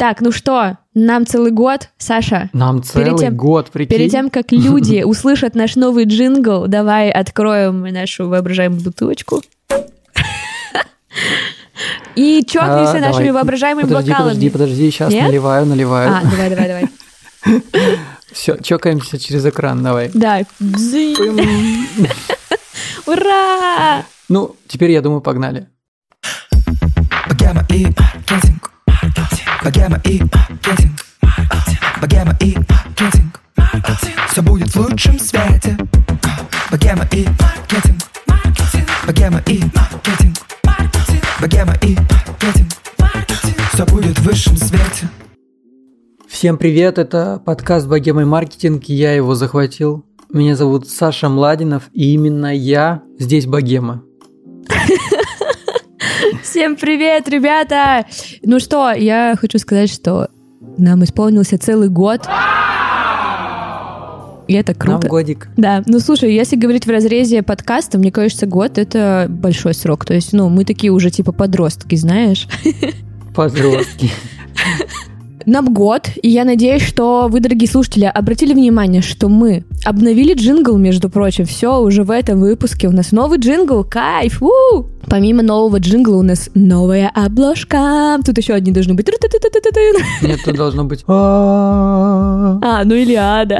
Так, ну что, нам целый год, Саша. Нам целый перед тем, год, прикинь. Перед тем, как люди услышат наш новый джингл, давай откроем нашу воображаемую бутылочку. И чокнемся А, нашими давай. воображаемыми Подожди, бокалами. подожди, подожди, сейчас Нет? наливаю, наливаю. А, давай, давай, давай. Все, чокаемся через экран, давай. Да. Ура! Ну, теперь, я думаю, погнали. Богема и маркетинг. Богема и маркетинг. Богема и маркетинг. Все будет в лучшем свете. Богема и маркетинг. Богема и маркетинг. Богема и маркетинг. Все будет в высшем свете. Всем привет, это подкаст «Богема и маркетинг», я его захватил. Меня зовут Саша Младинов, и именно я здесь богема. Всем привет, ребята! Ну что, я хочу сказать, что нам исполнился целый год. И это Нам круто. годик. Да, ну слушай, если говорить в разрезе подкаста, мне кажется, год — это большой срок. То есть, ну, мы такие уже типа подростки, знаешь. Подростки. Нам год, и я надеюсь, что вы, дорогие слушатели, обратили внимание, что мы обновили джингл, между прочим. Все, уже в этом выпуске у нас новый джингл, кайф! у Помимо нового джингла у нас новая обложка. Тут еще одни должны быть. Нет, тут должно быть... «А-а-а». А, ну или ада.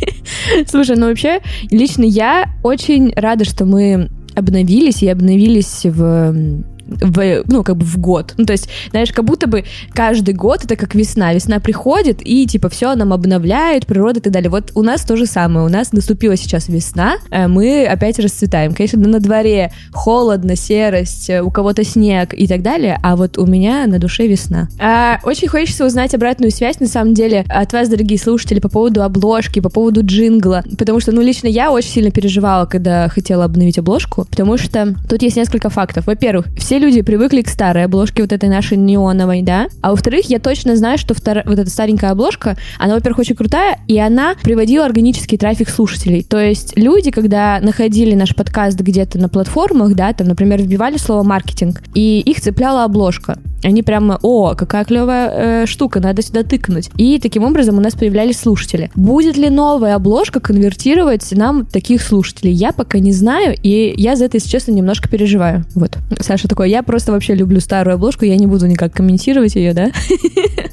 Слушай, ну вообще, лично я очень рада, что мы обновились и обновились в в, ну, как бы в год. Ну, то есть, знаешь, как будто бы каждый год это как весна. Весна приходит, и, типа, все нам обновляет, природа и так далее. Вот у нас то же самое. У нас наступила сейчас весна, э, мы опять расцветаем. Конечно, на дворе холодно, серость, э, у кого-то снег и так далее, а вот у меня на душе весна. А, очень хочется узнать обратную связь, на самом деле, от вас, дорогие слушатели, по поводу обложки, по поводу джингла, потому что, ну, лично я очень сильно переживала, когда хотела обновить обложку, потому что тут есть несколько фактов. Во-первых, все люди привыкли к старой обложке, вот этой нашей неоновой, да, а во-вторых, я точно знаю, что втор- вот эта старенькая обложка, она, во-первых, очень крутая, и она приводила органический трафик слушателей. То есть люди, когда находили наш подкаст где-то на платформах, да, там, например, вбивали слово маркетинг, и их цепляла обложка. Они прямо, о, какая клевая э, штука, надо сюда тыкнуть. И таким образом у нас появлялись слушатели. Будет ли новая обложка конвертировать нам таких слушателей? Я пока не знаю, и я за это, если честно, немножко переживаю. Вот. Саша такой, я просто вообще люблю старую обложку, я не буду никак комментировать ее, да?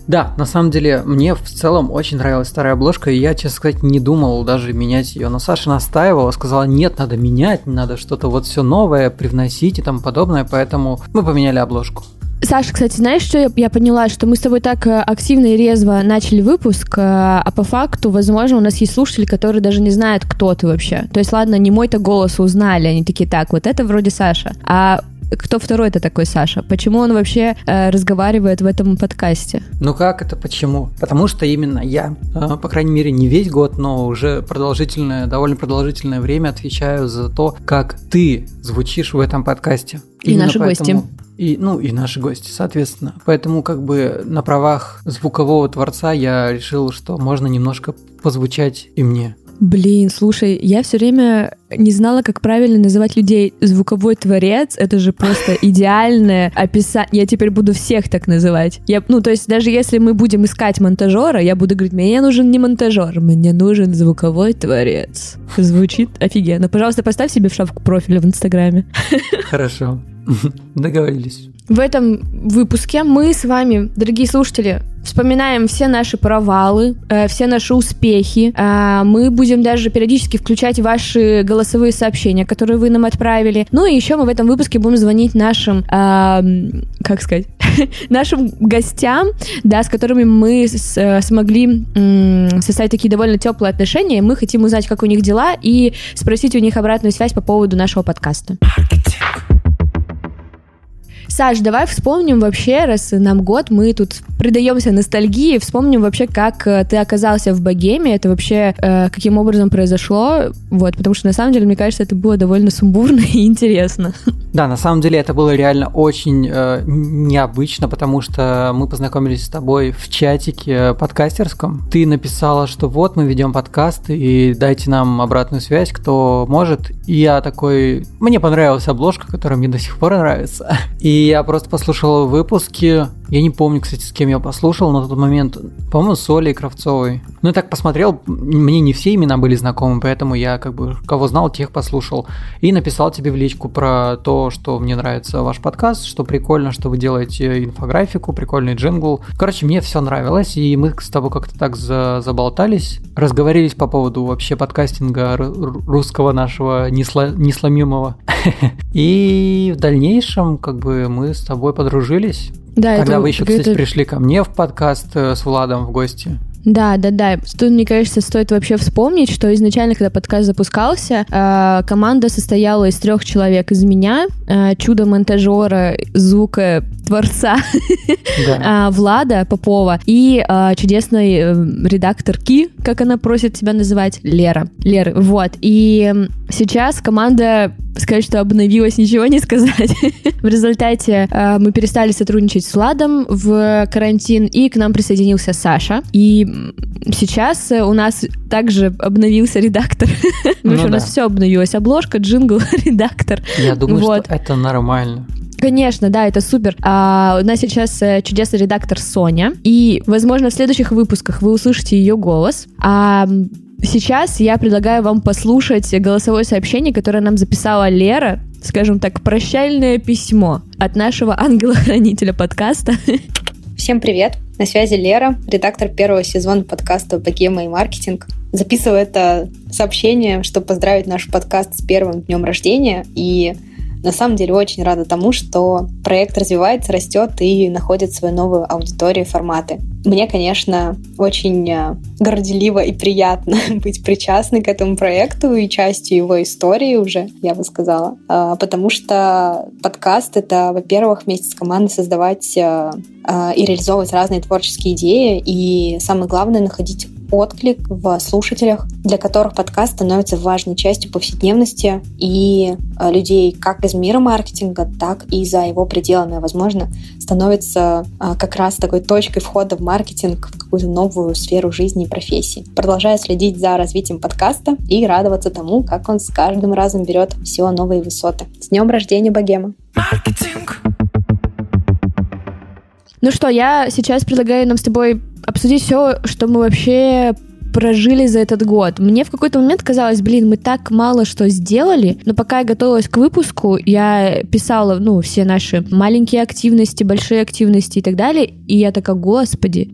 Да, на самом деле, мне в целом очень нравилась старая обложка, и я, честно сказать, не думал даже менять ее. Но Саша настаивала, сказала, нет, надо менять, надо что-то вот все новое привносить и тому подобное, поэтому мы поменяли обложку. Саша, кстати, знаешь, что я, я поняла? Что мы с тобой так э, активно и резво начали выпуск, э, а по факту, возможно, у нас есть слушатели, которые даже не знают, кто ты вообще. То есть, ладно, не мой-то голос узнали, они такие, так, вот это вроде Саша. А кто второй это такой Саша? Почему он вообще э, разговаривает в этом подкасте? Ну как это, почему? Потому что именно я, э, по крайней мере, не весь год, но уже продолжительное, довольно продолжительное время отвечаю за то, как ты звучишь в этом подкасте. И наши гости. И, ну, и наши гости, соответственно. Поэтому, как бы, на правах звукового творца я решил, что можно немножко позвучать и мне. Блин, слушай, я все время не знала, как правильно называть людей звуковой творец. Это же просто идеальное описание. Я теперь буду всех так называть. Я, ну, то есть даже если мы будем искать монтажера, я буду говорить, мне нужен не монтажер, мне нужен звуковой творец. Звучит офигенно. Пожалуйста, поставь себе в шапку профиля в Инстаграме. Хорошо. Договорились. В этом выпуске мы с вами, дорогие слушатели, вспоминаем все наши провалы, э, все наши успехи. Э, мы будем даже периодически включать ваши голосовые сообщения, которые вы нам отправили. Ну и еще мы в этом выпуске будем звонить нашим, э, как сказать, нашим гостям, да, с которыми мы с- э, смогли м, составить такие довольно теплые отношения. Мы хотим узнать, как у них дела, и спросить у них обратную связь по поводу нашего подкаста. Саш, давай вспомним вообще, раз нам год, мы тут предаемся ностальгии, вспомним вообще, как э, ты оказался в богеме, это вообще э, каким образом произошло, вот, потому что на самом деле, мне кажется, это было довольно сумбурно и интересно. Да, на самом деле это было реально очень э, необычно, потому что мы познакомились с тобой в чатике подкастерском. Ты написала, что вот мы ведем подкаст и дайте нам обратную связь, кто может. И я такой, мне понравилась обложка, которая мне до сих пор нравится. И я просто послушал выпуски, Я не помню, кстати, с кем я послушал на тот момент. По-моему, с Олей Кравцовой. Ну, я так посмотрел, мне не все имена были знакомы, поэтому я как бы кого знал, тех послушал. И написал тебе в личку про то, что мне нравится ваш подкаст, что прикольно, что вы делаете инфографику, прикольный джингл. Короче, мне все нравилось, и мы с тобой как-то так за заболтались, разговорились по поводу вообще подкастинга русского нашего несломимого. И в дальнейшем как бы мы с тобой подружились. Да, Когда это, вы еще, кстати, это... пришли ко мне в подкаст э, с Владом в гости. Да, да, да. Тут, мне кажется, стоит вообще вспомнить, что изначально, когда подкаст запускался, э, команда состояла из трех человек. Из меня, э, чудо-монтажера, звука творца да. э, Влада Попова и э, чудесной э, редакторки, как она просит себя называть, Лера. Лера, вот. И сейчас команда сказать, что обновилась, ничего не сказать. в результате э, мы перестали сотрудничать с Владом в карантин, и к нам присоединился Саша. И сейчас у нас также обновился редактор. Ну, у нас все обновилось. Обложка, джингл, редактор. Я думаю, вот. что это нормально. Конечно, да, это супер. А, у нас сейчас э, чудесный редактор Соня, и, возможно, в следующих выпусках вы услышите ее голос. А сейчас я предлагаю вам послушать голосовое сообщение, которое нам записала Лера, скажем так, прощальное письмо от нашего ангела-хранителя подкаста. Всем привет! На связи Лера, редактор первого сезона подкаста «Богема и маркетинг». Записываю это сообщение, чтобы поздравить наш подкаст с первым днем рождения и на самом деле очень рада тому, что проект развивается, растет и находит свою новую аудиторию форматы. Мне, конечно, очень э, горделиво и приятно быть причастной к этому проекту и частью его истории уже, я бы сказала. А, потому что подкаст — это, во-первых, вместе с командой создавать э, э, и реализовывать разные творческие идеи, и самое главное — находить отклик в слушателях, для которых подкаст становится важной частью повседневности и э, людей как из мира маркетинга, так и за его пределами, возможно, становится э, как раз такой точкой входа в маркетинг, в какую-то новую сферу жизни и профессии. Продолжаю следить за развитием подкаста и радоваться тому, как он с каждым разом берет все новые высоты. С днем рождения, Богема! Маркетинг. Ну что, я сейчас предлагаю нам с тобой обсудить все, что мы вообще прожили за этот год. Мне в какой-то момент казалось, блин, мы так мало что сделали, но пока я готовилась к выпуску, я писала, ну, все наши маленькие активности, большие активности и так далее, и я такая, господи,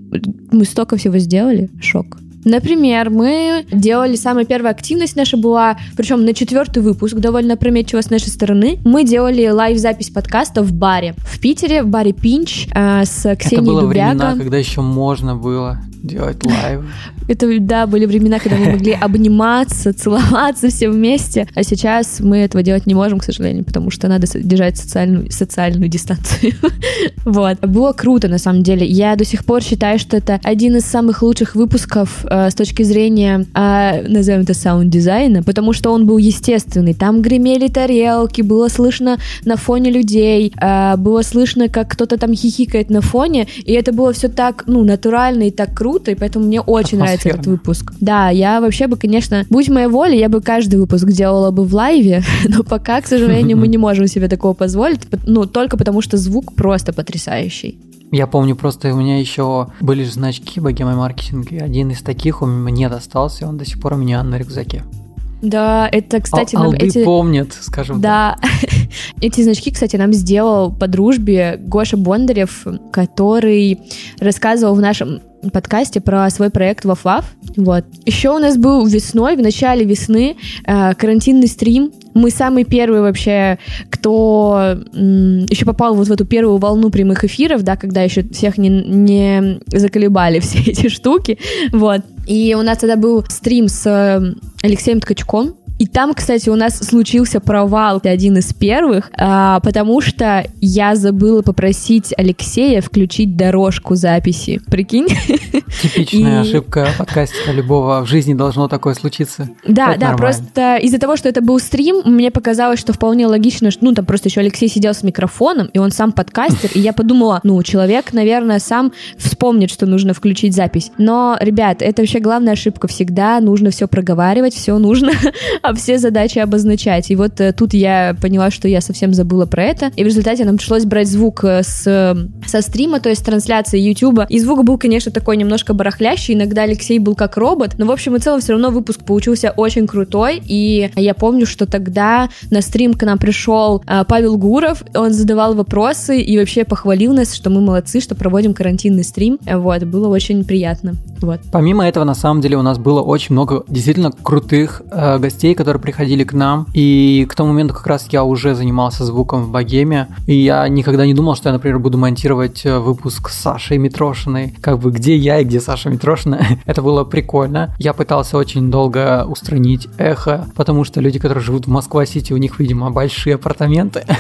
мы столько всего сделали, шок. Например, мы делали самая первая активность наша была, причем на четвертый выпуск, довольно опрометчиво с нашей стороны. Мы делали лайв-запись подкаста в баре. В Питере, в баре Пинч э, с Ксенией Это было Дубяга. времена, когда еще можно было делать live. Это, да, были времена, когда мы могли обниматься, целоваться все вместе, а сейчас мы этого делать не можем, к сожалению, потому что надо держать социальную, социальную дистанцию. вот. Было круто, на самом деле. Я до сих пор считаю, что это один из самых лучших выпусков э, с точки зрения, э, назовем это, саунд-дизайна, потому что он был естественный. Там гремели тарелки, было слышно на фоне людей, э, было слышно, как кто-то там хихикает на фоне, и это было все так, ну, натурально и так круто, и поэтому мне очень нравится нравится этот выпуск. Да, я вообще бы, конечно, будь моя воля, я бы каждый выпуск делала бы в лайве, но пока, к сожалению, мы не можем себе такого позволить, ну, только потому что звук просто потрясающий. Я помню, просто у меня еще были значки богемой маркетинг, и один из таких у меня достался, и он до сих пор у меня на рюкзаке. Да, это, кстати, Ал- нам эти... помнят, скажем да. так. Да, эти значки, кстати, нам сделал по дружбе Гоша Бондарев, который рассказывал в нашем подкасте про свой проект Вафлав. Вот. Еще у нас был весной, в начале весны, э, карантинный стрим. Мы самый первый вообще, кто еще попал вот в эту первую волну прямых эфиров, да, когда еще всех не, не заколебали все эти штуки. Вот. И у нас тогда был стрим с э, Алексеем Ткачком, и там, кстати, у нас случился провал, один из первых, а, потому что я забыла попросить Алексея включить дорожку записи. Прикинь? Типичная и... ошибка подкастера любого. В жизни должно такое случиться. Да, это да, нормально. просто из-за того, что это был стрим, мне показалось, что вполне логично, что, ну, там просто еще Алексей сидел с микрофоном, и он сам подкастер, и я подумала, ну, человек, наверное, сам вспомнит, что нужно включить запись. Но, ребят, это вообще главная ошибка. Всегда нужно все проговаривать, все нужно а все задачи обозначать. И вот э, тут я поняла, что я совсем забыла про это. И в результате нам пришлось брать звук э, с, со стрима, то есть трансляции YouTube. И звук был, конечно, такой немножко барахлящий. Иногда Алексей был как робот. Но, в общем и целом, все равно выпуск получился очень крутой. И я помню, что тогда на стрим к нам пришел э, Павел Гуров. Он задавал вопросы и вообще похвалил нас, что мы молодцы, что проводим карантинный стрим. Вот, было очень приятно. Вот. Помимо этого, на самом деле, у нас было очень много действительно крутых э, гостей, которые приходили к нам. И к тому моменту как раз я уже занимался звуком в богеме. И я никогда не думал, что я, например, буду монтировать э, выпуск с Сашей Митрошиной. Как бы где я и где Саша Митрошина. Это было прикольно. Я пытался очень долго устранить эхо, потому что люди, которые живут в Москва-Сити, у них, видимо, большие апартаменты.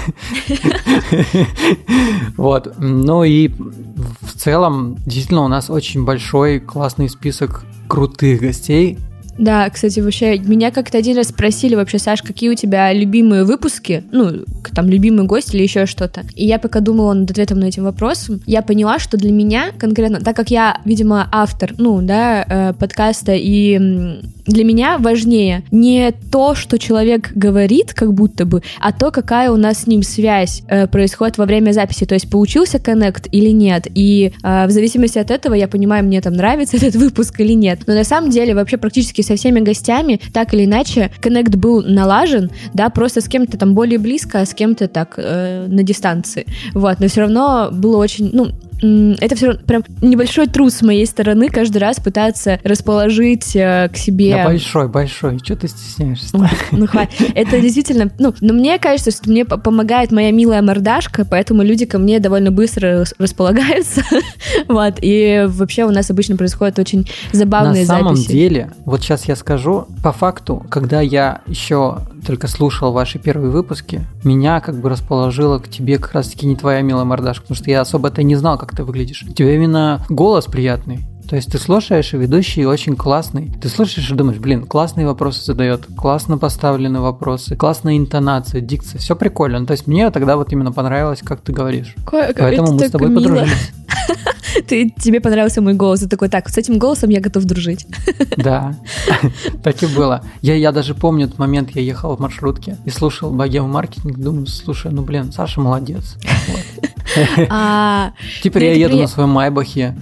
Вот. Ну и в целом, действительно, у нас очень большой классный список крутых гостей, да, кстати, вообще, меня как-то один раз спросили вообще, Саш, какие у тебя любимые выпуски, ну, там, любимый гость или еще что-то. И я пока думала над ответом на этим вопросом, я поняла, что для меня конкретно, так как я, видимо, автор, ну, да, э, подкаста, и для меня важнее не то, что человек говорит, как будто бы, а то, какая у нас с ним связь э, происходит во время записи, то есть получился коннект или нет. И э, в зависимости от этого я понимаю, мне там нравится этот выпуск или нет. Но на самом деле вообще практически со всеми гостями, так или иначе, коннект был налажен, да, просто с кем-то там более близко, а с кем-то так э, на дистанции. Вот, но все равно было очень, ну, это все прям небольшой труд с моей стороны каждый раз пытаться расположить э, к себе. Да большой, большой. Что ты стесняешься? ну хватит. Это действительно, ну, но мне кажется, что мне помогает моя милая мордашка, поэтому люди ко мне довольно быстро располагаются. вот. И вообще у нас обычно происходят очень забавные записи. На самом записи. деле, вот сейчас я скажу, по факту, когда я еще только слушал ваши первые выпуски, меня как бы расположило к тебе как раз-таки не твоя милая мордашка, потому что я особо это не знал, как ты выглядишь. У тебя именно голос приятный. То есть ты слушаешь, и ведущий очень классный. Ты слушаешь и думаешь, блин, классные вопросы задает, классно поставлены вопросы, классная интонация, дикция, все прикольно. Ну, то есть мне тогда вот именно понравилось, как ты говоришь. Ко- Поэтому мы с тобой мило. подружились. Ты, тебе понравился мой голос, и такой, так, с этим голосом я готов дружить. Да, так и было. Я, я даже помню этот момент, я ехал в маршрутке и слушал богему маркетинг, думаю, слушай, ну блин, Саша молодец. А, Теперь я еду на своем Майбахе.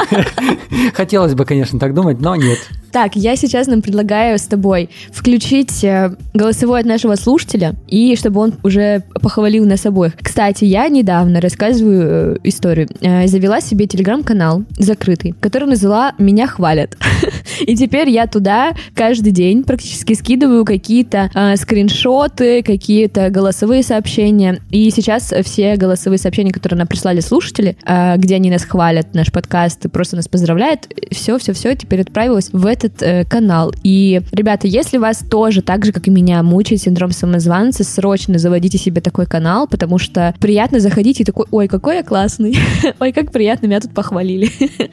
Хотелось бы, конечно, так думать, но нет. Так, я сейчас нам предлагаю с тобой включить э, голосовой от нашего слушателя, и чтобы он уже похвалил нас обоих. Кстати, я недавно, рассказываю э, историю, э, завела себе телеграм-канал закрытый, который назвала «Меня хвалят». И теперь я туда каждый день практически скидываю какие-то э, скриншоты, какие-то голосовые сообщения. И сейчас все голосовые сообщения, которые нам прислали слушатели, э, где они нас хвалят, наш подкаст, и просто нас поздравляют, все-все-все теперь отправилось в этот э, канал. И, ребята, если вас тоже так же, как и меня, мучает синдром самозванца, срочно заводите себе такой канал, потому что приятно заходить и такой, ой, какой я классный, ой, как приятно, меня тут похвалили.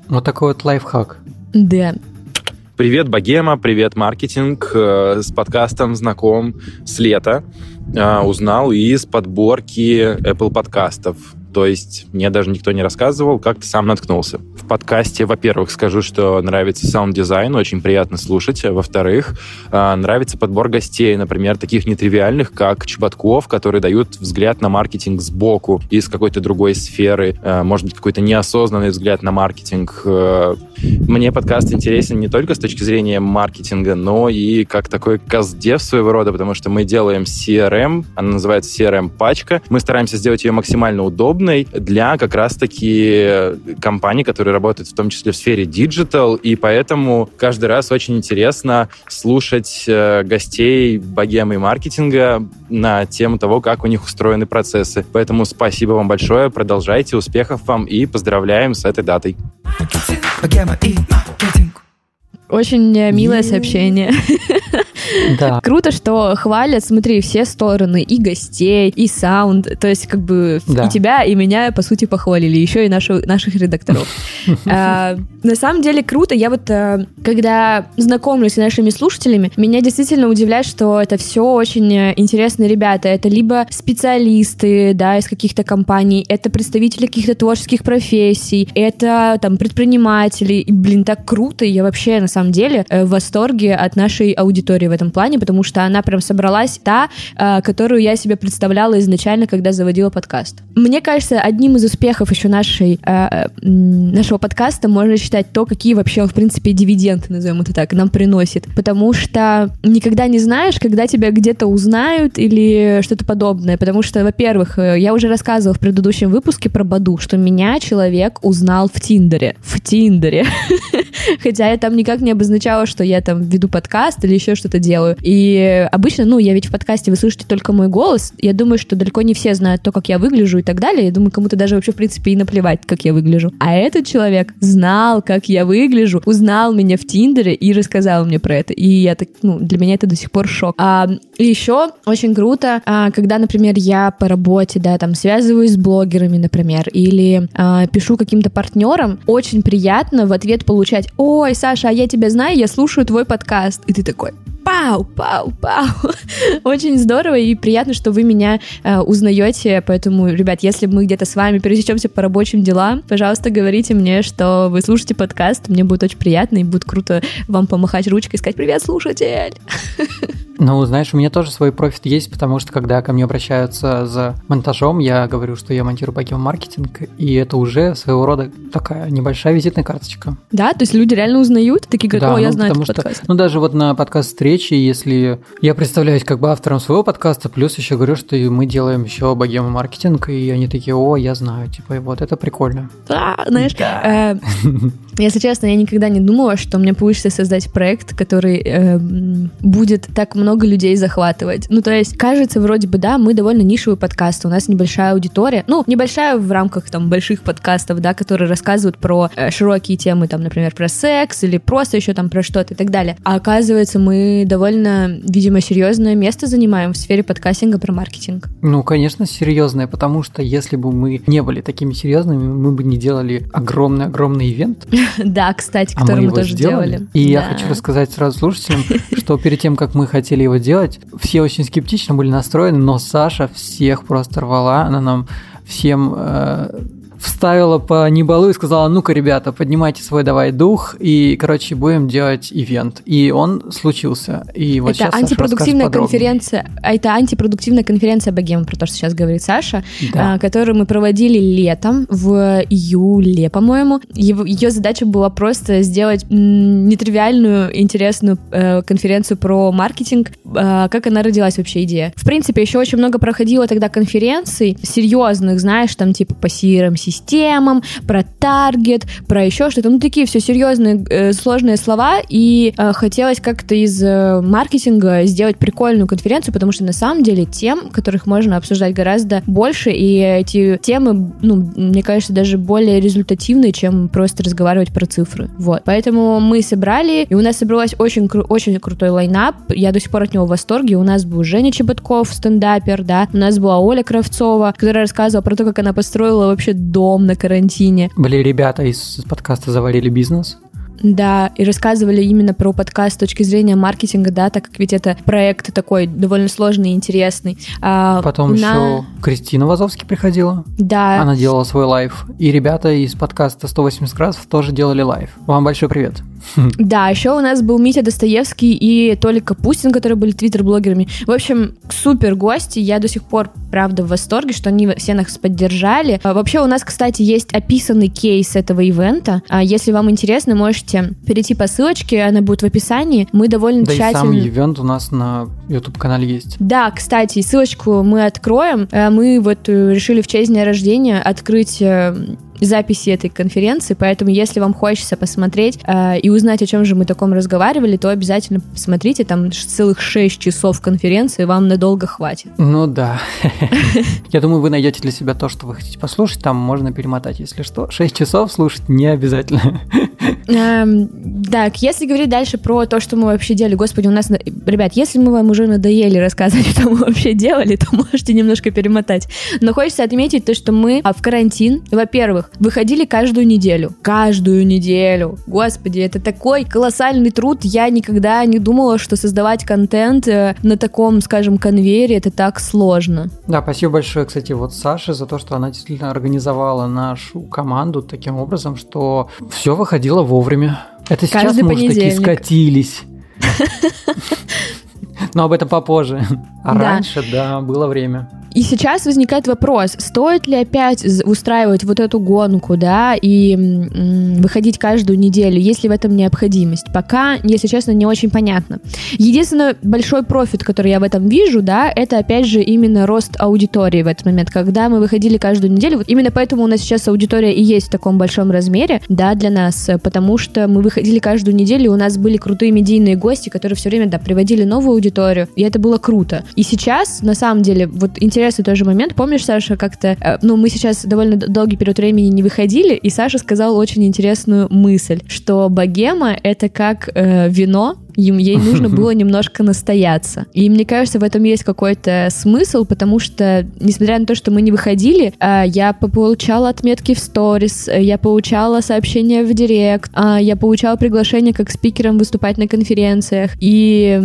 Вот такой вот лайфхак. Да. Привет, Богема, привет, маркетинг. Э, с подкастом знаком с лета. Э, узнал из подборки Apple подкастов. То есть мне даже никто не рассказывал, как ты сам наткнулся. В подкасте, во-первых, скажу, что нравится саунд-дизайн, очень приятно слушать. А во-вторых, а, нравится подбор гостей, например, таких нетривиальных, как Чеботков, которые дают взгляд на маркетинг сбоку, из какой-то другой сферы, а, может быть, какой-то неосознанный взгляд на маркетинг. Мне подкаст интересен не только с точки зрения маркетинга, но и как такой кастдев своего рода, потому что мы делаем CRM, она называется CRM-пачка. Мы стараемся сделать ее максимально удобной, удобной для как раз-таки компаний, которые работают в том числе в сфере digital, и поэтому каждый раз очень интересно слушать э, гостей богемы и маркетинга на тему того, как у них устроены процессы. Поэтому спасибо вам большое, продолжайте, успехов вам и поздравляем с этой датой. Очень э, милое сообщение. Да. Круто, что хвалят, смотри, все стороны, и гостей, и саунд, то есть как бы да. и тебя, и меня, по сути, похвалили, еще и нашу, наших редакторов. а, на самом деле круто, я вот, а, когда знакомлюсь с нашими слушателями, меня действительно удивляет, что это все очень интересные ребята, это либо специалисты, да, из каких-то компаний, это представители каких-то творческих профессий, это там предприниматели, и, блин, так круто, я вообще, на самом деле, э, в восторге от нашей аудитории в этом плане, потому что она прям собралась та, э, которую я себе представляла изначально, когда заводила подкаст. Мне кажется, одним из успехов еще нашей, э, нашего подкаста можно считать то, какие вообще он, в принципе, дивиденды, назовем это так, нам приносит. Потому что никогда не знаешь, когда тебя где-то узнают или что-то подобное. Потому что, во-первых, я уже рассказывала в предыдущем выпуске про Баду, что меня человек узнал в Тиндере. В Тиндере. Хотя я там никак не обозначала, что я там веду подкаст или еще что-то делаю. И обычно, ну, я ведь в подкасте вы слышите только мой голос. Я думаю, что далеко не все знают то, как я выгляжу и так далее. Я думаю, кому-то даже вообще, в принципе, и наплевать, как я выгляжу. А этот человек знал, как я выгляжу, узнал меня в Тиндере и рассказал мне про это. И я так, ну, для меня это до сих пор шок. А, еще очень круто, а, когда, например, я по работе, да, там, связываюсь с блогерами, например, или а, пишу каким-то партнерам, очень приятно в ответ получать «Ой, Саша, а я тебя знаю, я слушаю твой подкаст». И ты такой пау, пау, пау. Очень здорово и приятно, что вы меня э, узнаете. Поэтому, ребят, если мы где-то с вами пересечемся по рабочим делам, пожалуйста, говорите мне, что вы слушаете подкаст. Мне будет очень приятно и будет круто вам помахать ручкой и сказать «Привет, слушатель!» Ну, знаешь, у меня тоже свой профит есть, потому что когда ко мне обращаются за монтажом, я говорю, что я монтирую пакет маркетинг, и это уже своего рода такая небольшая визитная карточка. Да, то есть люди реально узнают, такие говорят, Да, о, я ну, знаю потому этот что, подкаст. ну, даже вот на подкаст встречи, если я представляюсь как бы автором своего подкаста, плюс еще говорю, что мы делаем еще богема маркетинг, и они такие, о, я знаю, типа, вот это прикольно. Да, знаешь, э, если честно, я никогда не думала, что у меня получится создать проект, который э, будет так много людей захватывать. Ну, то есть, кажется, вроде бы, да, мы довольно нишевый подкаст, у нас небольшая аудитория, ну, небольшая в рамках там больших подкастов, да, которые рассказывают про э, широкие темы, там, например, про секс или просто еще там про что-то и так далее. А оказывается, мы довольно, видимо, серьезное место занимаем в сфере подкастинга про маркетинг. Ну, конечно, серьезное, потому что если бы мы не были такими серьезными, мы бы не делали огромный-огромный ивент, Да, кстати, а который мы тоже сделали. делали. И я хочу рассказать сразу слушателям, что перед тем, как мы хотели его делать, все очень скептично были настроены, но Саша всех просто рвала, она нам всем э, вставила по небалу и сказала, ну-ка, ребята, поднимайте свой давай дух, и, короче, будем делать ивент. И он случился. И вот это антипродуктивная конференция, а это антипродуктивная конференция Богема, про то, что сейчас говорит Саша, Да. а, которую мы проводили летом, в июле, по-моему. Ее задача была просто сделать нетривиальную, интересную э, конференцию про маркетинг. А, Как она родилась вообще идея? В принципе, еще очень много проходило тогда конференций серьезных, знаешь, там типа по CRM-системам, про таргет, про еще что-то. Ну, такие все серьезные, э, сложные слова. И э, хотелось как-то из э, маркетинга сделать прикольную конференцию, потому что на самом деле тем, которых можно обсуждать гораздо больше, и эти темы, ну, мне кажется, даже более результативные, чем просто разговаривать про цифры. Вот. Поэтому мы собрали, и у нас собралась очень, кру- очень крутой line-up. Я до сих пор от него в восторге. У нас был Женя Чеботков, стендапер, да. У нас была Оля Кравцова, которая рассказывала про то, как она построила вообще дом на карантине. Были ребята из подкаста «Заварили бизнес». Да, и рассказывали именно про подкаст с точки зрения маркетинга, да, так как ведь это проект такой довольно сложный и интересный. А, Потом на- еще Кристина Вазовски приходила. Да, Она делала свой live. И ребята из подкаста 180 градусов тоже делали live. Вам большой привет. Да, еще у нас был Митя Достоевский и Толик Капустин, которые были твиттер-блогерами. В общем, супер гости. Я до сих пор, правда, в восторге, что они все нас поддержали. А, Вообще, у нас, кстати, есть описанный кейс этого ивента. А, Если вам интересно, можете перейти по ссылочке, она будет в описании. Мы довольно Да и тщательно... сам ивент у нас на YouTube-канале есть. Да, кстати, ссылочку мы откроем. Э, Мы вот э, решили в честь дня рождения открыть э, записи этой конференции, поэтому если вам хочется посмотреть э, и узнать, о чем же мы таком разговаривали, то обязательно посмотрите, там целых 6 часов конференции, вам надолго хватит. Ну да. Я думаю, вы найдете для себя то, что вы хотите послушать. Там можно перемотать, если что. 6 часов слушать не обязательно. Эм, так, если говорить дальше про то, что мы вообще делали, господи, у нас, на- ребят, если мы вам уже надоели рассказывать, что мы вообще делали, то можете немножко перемотать. Но хочется отметить то, что мы а, в карантин, во-первых, выходили каждую неделю. Каждую неделю. Господи, это такой колоссальный труд. Я никогда не думала, что создавать контент э, на таком, скажем, конвейере, это так сложно. Да, спасибо большое, кстати, вот Саше за то, что она действительно организовала нашу команду таким образом, что все выходило вовремя. Это сейчас Каждый мы уже такие скатились. Но об этом попозже. А Да. раньше, да, было время. И сейчас возникает вопрос, стоит ли опять устраивать вот эту гонку, да, и выходить каждую неделю, есть ли в этом необходимость? Пока, если честно, не очень понятно. Единственный большой профит, который я в этом вижу, да, это опять же именно рост аудитории в этот момент. Когда мы выходили каждую неделю, вот именно поэтому у нас сейчас аудитория и есть в таком большом размере, да, для нас, потому что мы выходили каждую неделю, у нас были крутые медийные гости, которые все время, да, приводили новую аудиторию, и это было круто. И сейчас, на самом деле, вот интересный тоже момент, помнишь, Саша, как-то, э, ну, мы сейчас довольно долгий период времени не выходили, и Саша сказал очень интересную мысль, что богема — это как э, вино, им, ей нужно было немножко настояться. И мне кажется, в этом есть какой-то смысл, потому что, несмотря на то, что мы не выходили, а, я по- получала отметки в сторис, э, я получала сообщения в директ, а, я получала приглашение как спикером выступать на конференциях. И,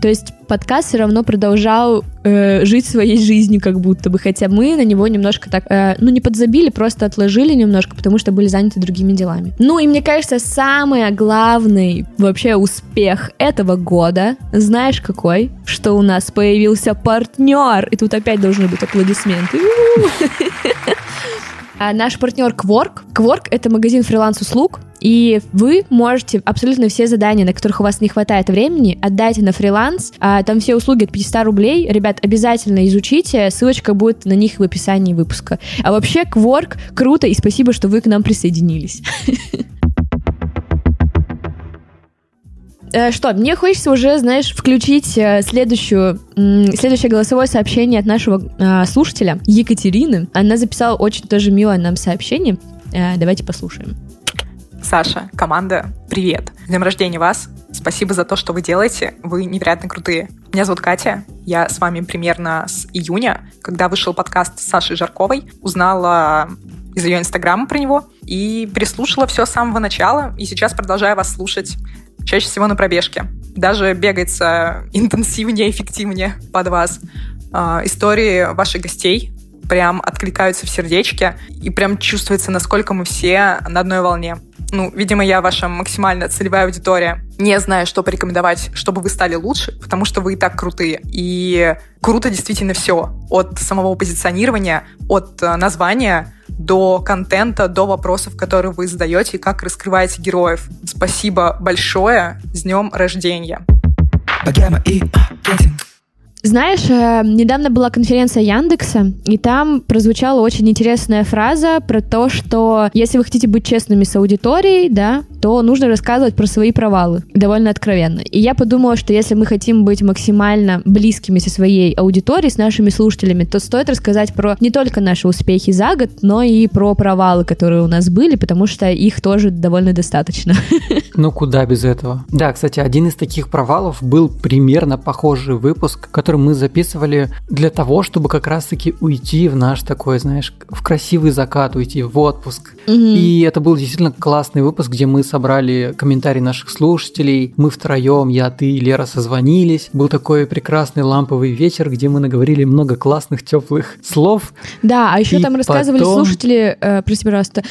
то есть, подкаст все равно продолжал э, жить своей жизнью как будто бы, хотя мы на него немножко так, э, ну, не подзабили, просто отложили немножко, потому что были заняты другими делами. Ну, и мне кажется, самый главный вообще успех этого года, знаешь какой? Что у нас появился партнер, и тут опять должны быть аплодисменты. А Наш партнер Quark. Quark — это магазин фриланс-услуг, и вы можете абсолютно все задания, на которых у вас не хватает времени, отдать на фриланс. А, Там все услуги от 500 рублей. Ребят, обязательно изучите. Ссылочка будет на них в описании выпуска. А вообще, Quark круто, и спасибо, что вы к нам присоединились. Что, мне хочется уже, знаешь, включить э, следующую, следующее голосовое сообщение от нашего э, слушателя Екатерины. Она записала очень тоже милое нам сообщение. Э, Давайте послушаем. Саша, команда, привет. С днем рождения вас. Спасибо за то, что вы делаете. Вы невероятно крутые. Меня зовут Катя. Я с вами примерно с июня, когда вышел подкаст с Сашей Жарковой. Узнала из ее инстаграма про него и переслушала все с самого начала. И сейчас продолжаю вас слушать. Чаще всего на пробежке. Даже бегается интенсивнее, эффективнее под вас. А, Истории ваших гостей прям откликаются в сердечке, и прям чувствуется, насколько мы все на одной волне. Ну, видимо, я ваша максимально целевая аудитория. Не знаю, что порекомендовать, чтобы вы стали лучше, потому что вы и так крутые. И круто действительно все. От самого позиционирования, от э, названия до контента, до вопросов, которые вы задаете и как раскрываете героев. Спасибо большое. С днем рождения. Знаешь, э, недавно была конференция Яндекса, и там прозвучала очень интересная фраза про то, что если вы хотите быть честными с аудиторией, да, то нужно рассказывать про свои провалы довольно откровенно. И я подумала, что если мы хотим быть максимально близкими со своей аудиторией, с нашими слушателями, то стоит рассказать про не только наши успехи за год, но и про провалы, которые у нас были, потому что их тоже довольно достаточно. Ну куда без этого? Да, кстати, один из таких провалов был примерно похожий выпуск, который мы записывали для того, чтобы как раз-таки уйти в наш такой, знаешь, в красивый закат, уйти в отпуск. И это был действительно классный выпуск, где мы собрали комментарии наших слушателей. Мы втроем, я, ты и Лера созвонились. Был такой прекрасный ламповый вечер, где мы наговорили много классных, теплых слов. Да, а еще И там рассказывали потом- слушатели, э, прости, пожалуйста,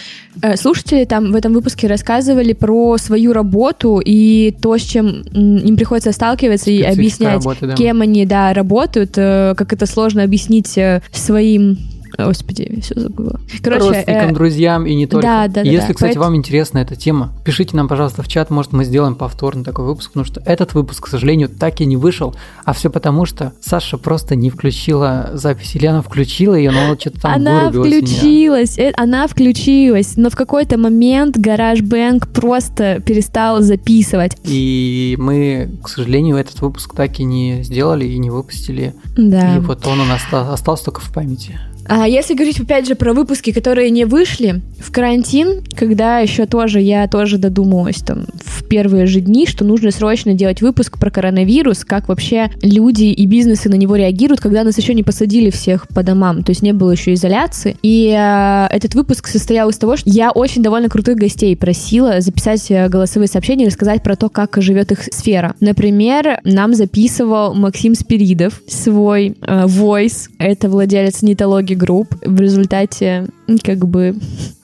э, слушатели там в этом выпуске рассказывали про свою работу и то, с чем им приходится сталкиваться и объяснять, работы, да. кем они, да, работают, э, как это сложно объяснить э, своим... Господи, все забыла. Короче, родственникам, э, друзьям и не только. да, да, да, Если, да. кстати, Поэт- вам интересна эта тема, пишите нам, пожалуйста, в чат, может, мы сделаем повторно такой выпуск, потому что этот выпуск, к сожалению, так и не вышел, а все потому, что Саша просто не включила запись, или она включила ее, но что-то там она включилась, э, она включилась, но в какой-то момент GarageBand просто перестал записывать. И мы, к сожалению, этот выпуск так и не сделали и не выпустили. Да. И вот он у нас оста- остался только в памяти. А если говорить опять же про выпуски, которые не вышли, в карантин, когда еще тоже я тоже додумалась там в первые же дни, что нужно срочно делать выпуск про коронавирус, как вообще люди и бизнесы на него реагируют, когда нас еще не посадили всех по домам, то есть не было еще изоляции. И э, этот выпуск состоял из того, что я очень довольно крутых гостей просила записать э, голосовые сообщения и рассказать про то, как живет их сфера. Например, нам записывал Максим Спиридов свой э, voice, это владелец Нетологии Групп. В результате как бы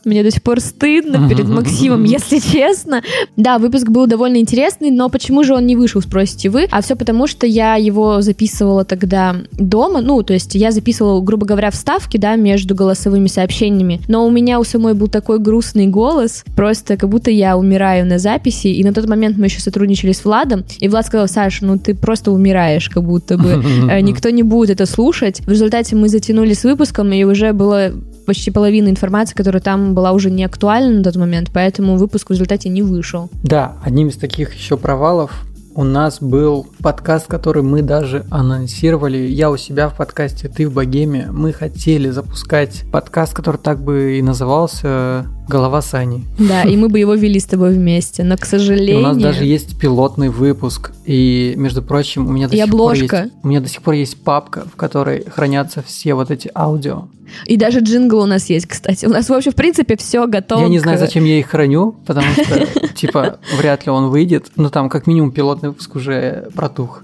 мне до сих пор стыдно перед Максимом, если честно. Да, выпуск был довольно интересный, но почему же он не вышел, спросите вы? А все потому, что я его записывала тогда дома, ну, то есть я записывала, грубо говоря, вставки, да, между голосовыми сообщениями, но у меня у самой был такой грустный голос, просто как будто я умираю на записи, и на тот момент мы еще сотрудничали с Владом, и Влад сказал, Саша, ну ты просто умираешь, как будто бы э, никто не будет это слушать. В результате мы затянули с выпуском, и уже было почти половина информации, которая там была уже не актуальна на тот момент, поэтому выпуск в результате не вышел. Да, одним из таких еще провалов у нас был подкаст, который мы даже анонсировали. Я у себя в подкасте «Ты в богеме». Мы хотели запускать подкаст, который так бы и назывался «Голова Сани». Да, и мы бы его вели с тобой вместе, но, к сожалению... И у нас даже есть пилотный выпуск, и, между прочим, у меня до и сих обложка. пор есть... У меня до сих пор есть папка, в которой хранятся все вот эти аудио. И даже джингл у нас есть, кстати. У нас вообще, в принципе, все готово. Я не знаю, зачем я их храню, потому что, типа, вряд ли он выйдет. Но там, как минимум, пилотный выпуск уже протух.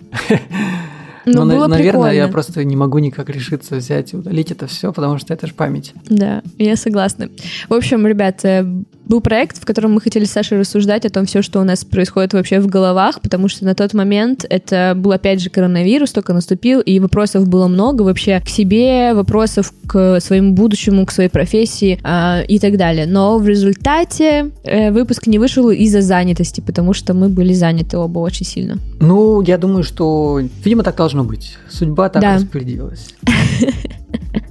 Ну, Но, было наверное, прикольно. я просто не могу никак решиться взять и удалить это все, потому что это же память. Да, я согласна. В общем, ребят, э, был проект, в котором мы хотели с Сашей рассуждать о том все, что у нас происходит вообще в головах, потому что на тот момент это был опять же коронавирус, только наступил, и вопросов было много вообще к себе, вопросов к своему будущему, к своей профессии а, и так далее. Но в результате э, выпуск не вышел из-за занятости, потому что мы были заняты оба очень сильно. Ну, я думаю, что, видимо, так должно быть. Судьба так Да. распорядилась.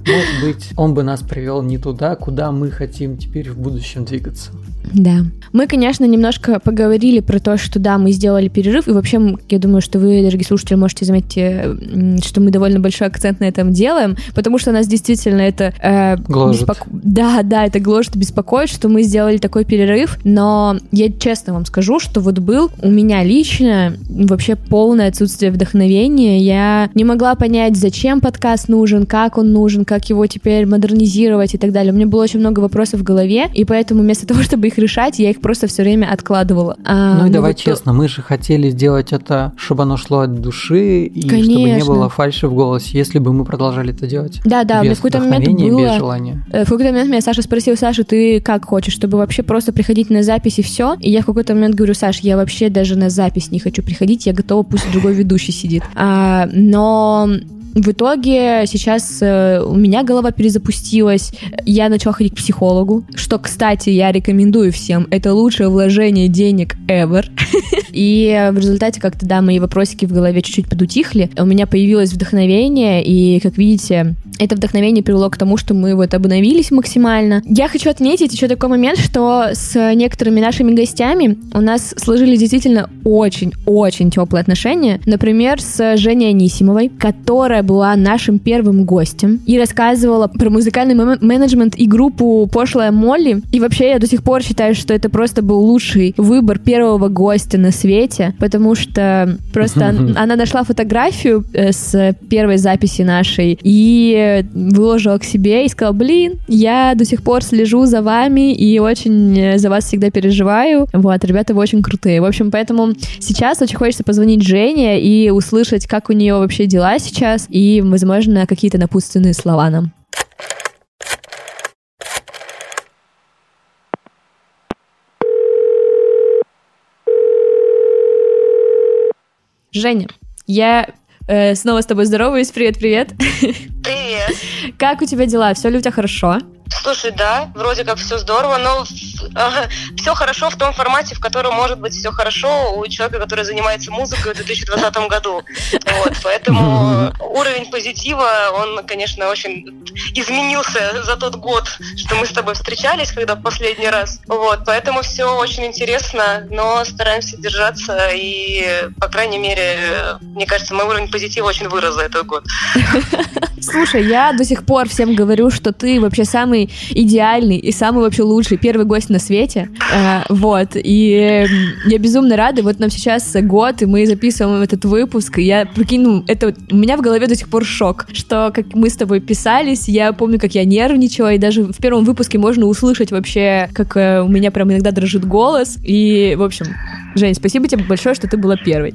Может быть, он бы нас привел не туда, куда мы хотим теперь в будущем двигаться. Да. Мы, конечно, немножко поговорили про то, что да, мы сделали перерыв, и вообще, я думаю, что вы, дорогие слушатели, можете заметить, э, что мы довольно большой акцент на этом делаем, потому что нас действительно это... э, Гложет. беспоко- Да, да, это гложет, беспокоит, что мы сделали такой перерыв, но я честно вам скажу, что вот был у меня лично вообще полное отсутствие вдохновения, я не могла понять, зачем подкаст нужен, как он нужен, как его теперь модернизировать и так далее. У меня было очень много вопросов в голове, и поэтому вместо того, чтобы их решать, я их просто все время откладывала. А, Ну и давай вот то- честно, мы же хотели сделать это, чтобы оно шло от души, и чтобы не Конечно. было фальши в голосе, если бы мы продолжали это делать. Да, да, без в какой-то момент было... без желания. Э, В какой-то момент меня Саша спросил, Саша, ты как хочешь, чтобы вообще просто приходить на запись и все? И я в какой-то момент говорю, Саш, я вообще даже на запись не хочу приходить, я готова, пусть другой ведущий сидит. А, но в итоге сейчас э, у меня голова перезапустилась, я начала ходить к психологу, что, кстати, я рекомендую всем. Это лучшее вложение денег ever. И в результате как-то, да, мои вопросики в голове чуть-чуть подутихли. У меня появилось вдохновение, и, как видите, это вдохновение привело к тому, что мы вот обновились максимально. Я хочу отметить еще такой момент, что с некоторыми нашими гостями у нас сложились действительно очень-очень теплые отношения. Например, с Женей Анисимовой, которая была нашим первым гостем и рассказывала про музыкальный ме- менеджмент и группу Пошлая Молли. И вообще я до сих пор считаю, что это просто был лучший выбор первого гостя на свете, потому что просто он- она нашла фотографию э, с первой записи нашей и выложила к себе и сказала, блин, я до сих пор слежу за вами и очень э, за вас всегда переживаю. Вот, ребята, вы очень крутые. В общем, поэтому сейчас очень хочется позвонить Жене и услышать, как у нее вообще дела сейчас, и, возможно, какие-то напутственные слова нам. Женя, я э, снова с тобой здороваюсь. Привет-привет. Привет. Как у тебя дела? Все ли у тебя хорошо? Слушай, да, вроде как все здорово, но все хорошо в том формате, в котором может быть все хорошо у человека, который занимается музыкой в 2020 году. Вот, поэтому уровень позитива, он, конечно, очень изменился за тот год, что мы с тобой встречались, когда в последний раз. Вот, поэтому все очень интересно, но стараемся держаться и, по крайней мере, мне кажется, мой уровень позитива очень вырос за этот год. Слушай, я до сих пор всем говорю, что ты вообще самый идеальный и самый вообще лучший первый гость на свете. Э, Вот, и я безумно рада. Вот нам сейчас год, и мы записываем этот выпуск. И я прикину, это вот у меня в голове до сих пор шок, что как мы с тобой писались, я помню, как я нервничала, и даже в первом выпуске можно услышать вообще, как э, у меня прям иногда дрожит голос. И, в общем, Жень, спасибо тебе большое, что ты была первой.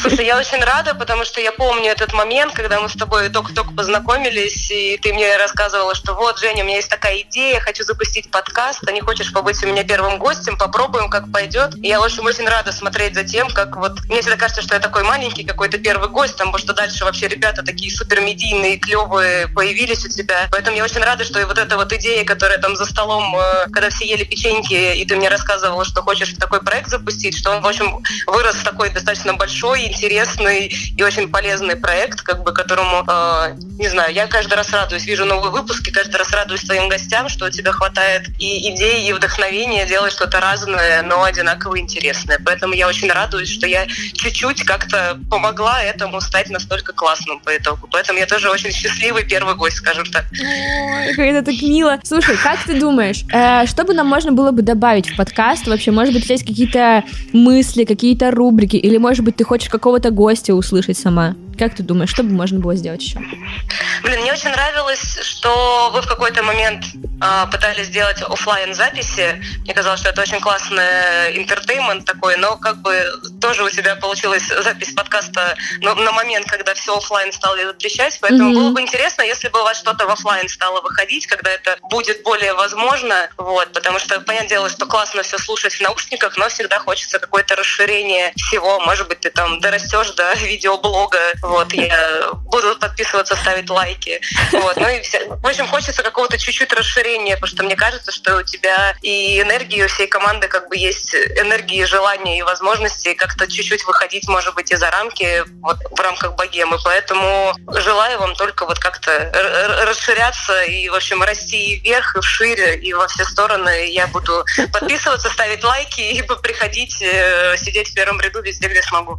Слушай, я очень рада, потому что я помню этот момент, когда мы с тобой только-только познакомились, и ты мне рассказывала, что вот, Женя, у меня есть такая идея, хочу запустить подкаст, а не хочешь побыть у меня первым гостем, попробуем, как пойдет. Я очень-очень рада смотреть за тем, как вот... Мне всегда кажется, что я такой маленький какой-то первый гость, там, что дальше вообще ребята такие супермедийные, клевые появились у тебя. Поэтому я очень рада, что и вот эта вот идея, которая там за столом, э, когда все ели печеньки, и ты мне рассказывала, что хочешь такой проект запустить, что он, в общем, вырос в такой достаточно большой, интересный и очень полезный проект, как бы которому, э, не знаю, я каждый раз радуюсь, вижу новые выпуски, каждый раз радуюсь твоим гостям, что тебя хватает и идей, и вдохновения делать что-то разное, но одинаково интересное. Поэтому я очень радуюсь, что я чуть-чуть как-то помогла этому стать настолько классным по итогу. Поэтому я тоже очень счастливый первый гость, скажем так. Ой, как это так мило. Слушай, как ты думаешь, э, что бы нам можно было бы добавить в подкаст? Вообще, может быть, есть какие-то мысли, какие-то рубрики, или, может быть, ты хочешь какого-то гостя услышать сама? Как ты думаешь, что бы можно было сделать еще? Блин, мне очень нравилось, что вы в какой-то момент а, пытались сделать оффлайн записи. Мне казалось, что это очень классный entertainment такой, но как бы тоже у тебя получилась запись подкаста на, на момент, когда все оффлайн стали запрещать. Поэтому Мгм. было бы интересно, если бы у вас что-то в оффлайн стало выходить, когда это будет более возможно. Вот, потому что, понятное дело, что классно все слушать в наушниках, но всегда хочется какое-то расширение всего. Может быть, ты там дорастешь до видеоблога. Вот, я буду подписываться, ставить лайки. Вот, ну и все. В общем, хочется какого-то чуть-чуть расширения, потому что мне кажется, что у тебя и энергии у всей команды как бы есть энергии, желания и возможности как-то чуть-чуть выходить, может быть, и за рамки вот, в рамках богемы. Поэтому желаю вам только вот как-то расширяться и, в общем, расти и вверх, и вшире, и во все стороны. Я буду подписываться, ставить лайки и приходить, э, сидеть в первом ряду везде, где смогу.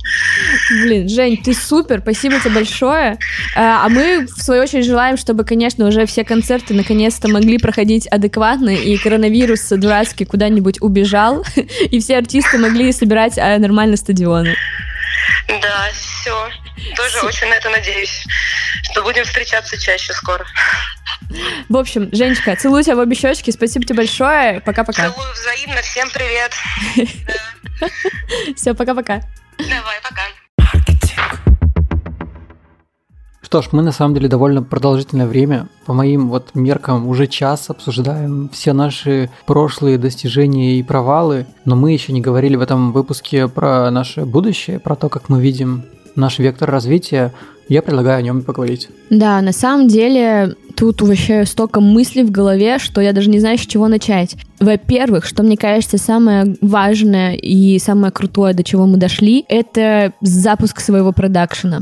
Блин, Жень, ты супер, спасибо тебе большое. А а мы, в свою очередь, желаем, чтобы, конечно, уже все концерты наконец-то могли проходить адекватно, и коронавирус дурацкий куда-нибудь убежал, и все артисты могли собирать а, нормально стадионы. Да, все. Тоже очень на это надеюсь, что будем встречаться чаще скоро. В общем, Женечка, целую тебя в обе щечки, спасибо тебе большое, пока-пока. Целую взаимно, всем привет. Все, пока-пока. Давай, пока. Что ж, мы на самом деле довольно продолжительное время, по моим вот меркам, уже час обсуждаем все наши прошлые достижения и провалы, но мы еще не говорили в этом выпуске про наше будущее, про то, как мы видим наш вектор развития. Я предлагаю о нем поговорить. Да, на самом деле тут вообще столько мыслей в голове, что я даже не знаю, с чего начать. Во-первых, что мне кажется самое важное и самое крутое, до чего мы дошли, это запуск своего продакшена.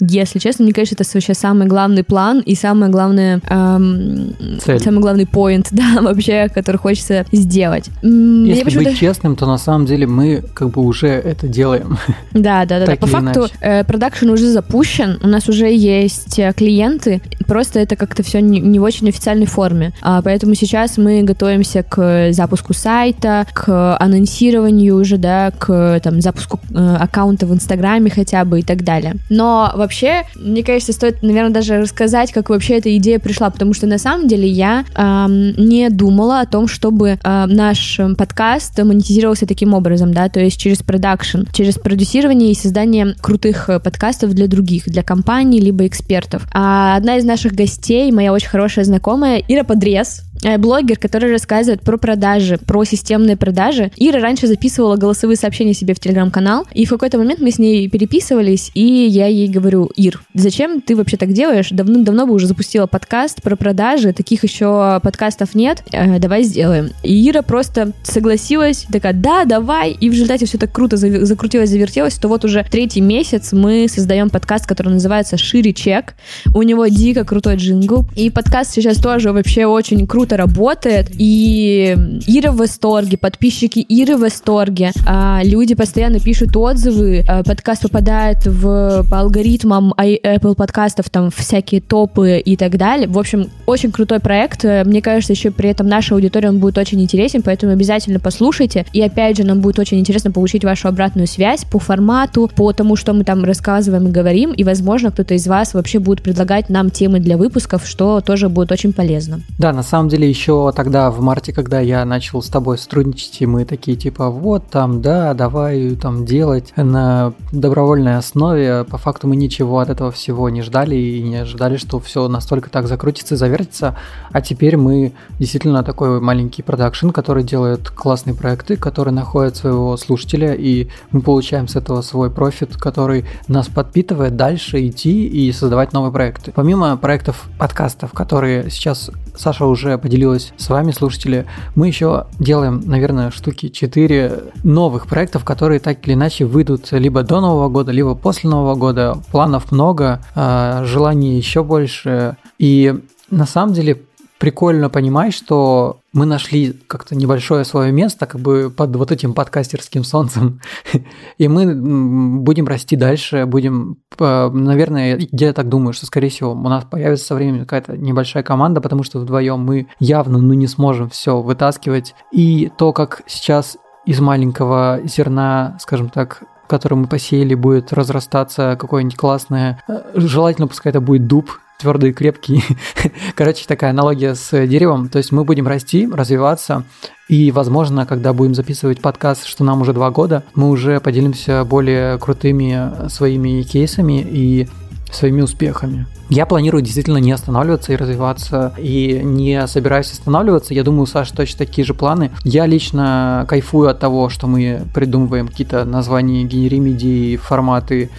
Если честно, мне кажется, это вообще самый главный план и самое главное, эм, Цель. самый главный поинт, да, вообще, который хочется сделать. Если быть честным, то на самом деле мы как бы уже это делаем. Да, да, да. да. По факту э, продакшн уже запущен, у нас уже есть э, клиенты, просто это как-то все не, не в очень официальной форме. А, поэтому сейчас мы готовимся к запуску сайта, к анонсированию уже, да, к там, запуску э, аккаунта в Инстаграме хотя бы и так далее. Но вообще, мне кажется, стоит, наверное, даже рассказать, как вообще эта идея пришла, потому что на самом деле я ам, не думала о том, чтобы а, наш м, подкаст монетизировался таким образом, да, то есть через продакшн, через продюсирование и создание крутых э, подкастов для других, для компаний, либо экспертов. А одна из наших гостей, моя очень хорошая знакомая, Ира Подрез, э, блогер, который рассказывает про продажи, про системные продажи. Ира раньше записывала голосовые сообщения себе в телеграм-канал, и в какой-то момент мы с ней переписывались, и я ей говорю, Ир, зачем ты вообще так делаешь? Давным-давно бы уже запустила подкаст про продажи, таких еще подкастов нет, э, давай сделаем. И Ира просто согласилась, такая, да, давай, и в результате все так круто закрутилось, завертелось, то вот уже третий месяц мы создаем подкаст, который называется «Шире чек», у него дико крутой джингл, и подкаст сейчас тоже вообще очень круто круто работает, и Ира в восторге, подписчики Иры в восторге, а, люди постоянно пишут отзывы, а, подкаст попадает в, по алгоритмам Apple подкастов, там всякие топы и так далее. В общем, очень крутой проект. Мне кажется, еще при этом наша аудитория он будет очень интересен, поэтому обязательно послушайте. И опять же, нам будет очень интересно получить вашу обратную связь по формату, по тому, что мы там рассказываем и говорим, и, возможно, кто-то из вас вообще будет предлагать нам темы для выпусков, что тоже будет очень полезно. Да, на самом деле еще тогда в марте, когда я начал с тобой сотрудничать, и мы такие типа, вот там, да, давай там делать на добровольной основе. По факту мы ничего от этого всего не ждали и не ожидали, что все настолько так закрутится и завертится. А теперь мы действительно такой маленький продакшн, который делает классные проекты, который находит своего слушателя, и мы получаем с этого свой профит, который нас подпитывает дальше идти и создавать новые проекты. Помимо проектов подкастов, которые сейчас Саша уже поделилась с вами, слушатели, мы еще делаем, наверное, штуки 4 новых проектов, которые так или иначе выйдут либо до Нового года, либо после Нового года. Планов много, а, желаний еще больше. И на самом деле прикольно понимать, что мы нашли как-то небольшое свое место как бы под вот этим подкастерским солнцем, и мы будем расти дальше, будем, наверное, я так думаю, что, скорее всего, у нас появится со временем какая-то небольшая команда, потому что вдвоем мы явно ну, не сможем все вытаскивать, и то, как сейчас из маленького зерна, скажем так, который мы посеяли, будет разрастаться какое-нибудь классное, э, желательно пускай это будет дуб, твердый, крепкий. Короче, такая аналогия с деревом. То есть мы будем расти, развиваться, и, возможно, когда будем записывать подкаст, что нам уже два года, мы уже поделимся более крутыми своими кейсами и своими успехами. Я планирую действительно не останавливаться и развиваться, и не собираюсь останавливаться. Я думаю, у Саши точно такие же планы. Я лично кайфую от того, что мы придумываем какие-то названия, генерим идеи, форматы,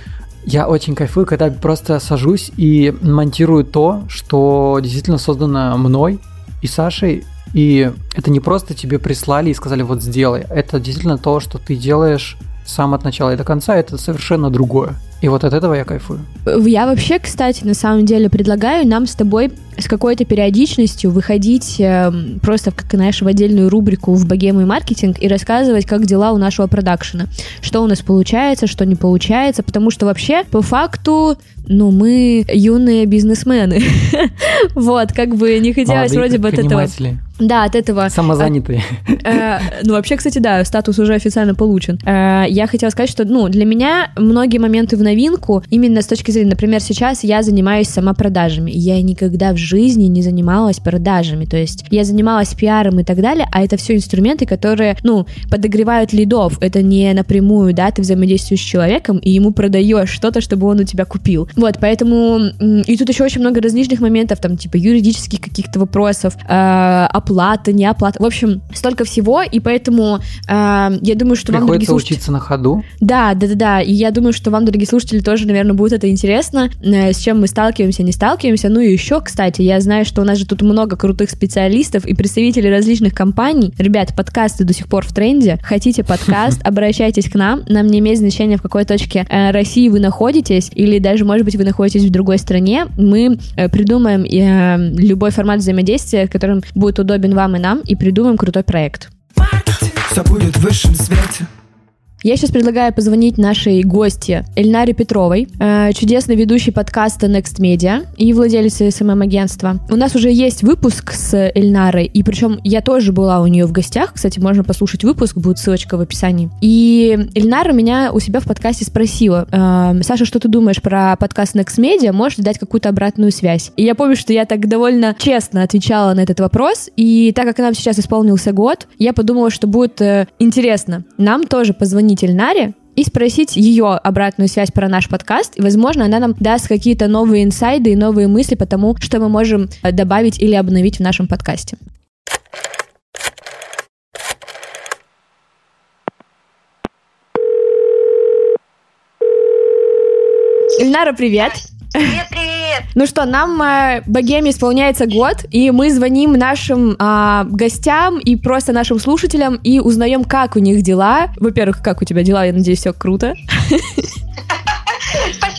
я очень кайфую, когда просто сажусь и монтирую то, что действительно создано мной и Сашей. И это не просто тебе прислали и сказали, вот сделай. Это действительно то, что ты делаешь сам от начала и до конца. Это совершенно другое. И вот от этого я кайфую. Я вообще, кстати, на самом деле предлагаю нам с тобой с какой-то периодичностью выходить э, просто, как знаешь, в отдельную рубрику в богему и маркетинг и рассказывать, как дела у нашего продакшена. Что у нас получается, что не получается, потому что вообще, по факту, ну, мы юные бизнесмены. вот, как бы не хотелось вроде бы от этого... Да, от этого... Самозанятые. Э, ну, вообще, кстати, да, статус уже официально получен. Э, я хотела сказать, что, ну, для меня многие моменты в новинку, именно с точки зрения, например, сейчас я занимаюсь сама продажами. Я никогда в жизни не занималась продажами. То есть я занималась пиаром и так далее, а это все инструменты, которые, ну, подогревают лидов. Это не напрямую, да, ты взаимодействуешь с человеком и ему продаешь что-то, чтобы он у тебя купил. Вот, поэтому... И тут еще очень много различных моментов, там, типа, юридических каких-то вопросов, э, оплата, не оплата. В общем, столько всего, и поэтому э, я думаю, что вам, дорогие слушатели... учиться на ходу? Да, да, да, да. И я думаю, что вам, дорогие слушатели, тоже, наверное, будет это интересно, э, с чем мы сталкиваемся, не сталкиваемся. Ну и еще, кстати, я знаю, что у нас же тут много крутых специалистов и представителей различных компаний. Ребят, подкасты до сих пор в тренде. Хотите подкаст, обращайтесь к нам. Нам не имеет значения, в какой точке э, России вы находитесь, или даже, может быть, вы находитесь в другой стране. Мы э, придумаем любой формат взаимодействия, которым будет удобен вам и нам, и придумаем крутой проект. Все будет в высшем свете. Я сейчас предлагаю позвонить нашей гости Эльнаре Петровой, э, чудесной ведущей подкаста Next Media и владелице СММ-агентства. У нас уже есть выпуск с Эльнарой, и причем я тоже была у нее в гостях. Кстати, можно послушать выпуск, будет ссылочка в описании. И Эльнара меня у себя в подкасте спросила, э, Саша, что ты думаешь про подкаст Next Media? Можешь дать какую-то обратную связь? И я помню, что я так довольно честно отвечала на этот вопрос, и так как нам сейчас исполнился год, я подумала, что будет э, интересно нам тоже позвонить позвонить Эльнаре и спросить ее обратную связь про наш подкаст. И, возможно, она нам даст какие-то новые инсайды и новые мысли по тому, что мы можем э, добавить или обновить в нашем подкасте. Ильнара, привет! Привет, привет! Ну что, нам э, Богеме исполняется год, и мы звоним нашим э, гостям и просто нашим слушателям и узнаем, как у них дела. Во-первых, как у тебя дела, я надеюсь, все круто.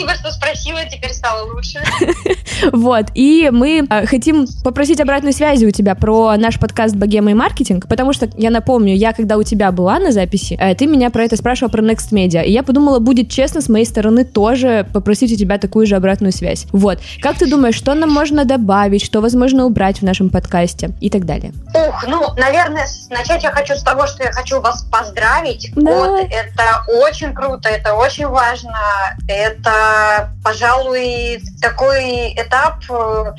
Спасибо что спросила, теперь стало лучше. Вот, и мы э, хотим попросить обратной связи у тебя про наш подкаст «Богема и маркетинг», потому что, я напомню, я когда у тебя была на записи, э, ты меня про это спрашивала про Next Media, и я подумала, будет честно с моей стороны тоже попросить у тебя такую же обратную связь. Вот, как ты думаешь, что нам можно добавить, что возможно убрать в нашем подкасте и так далее? Ух, ну, наверное, начать я хочу с того, что я хочу вас поздравить. Да. Вот, это очень круто, это очень важно. Это, пожалуй, такой этап, э,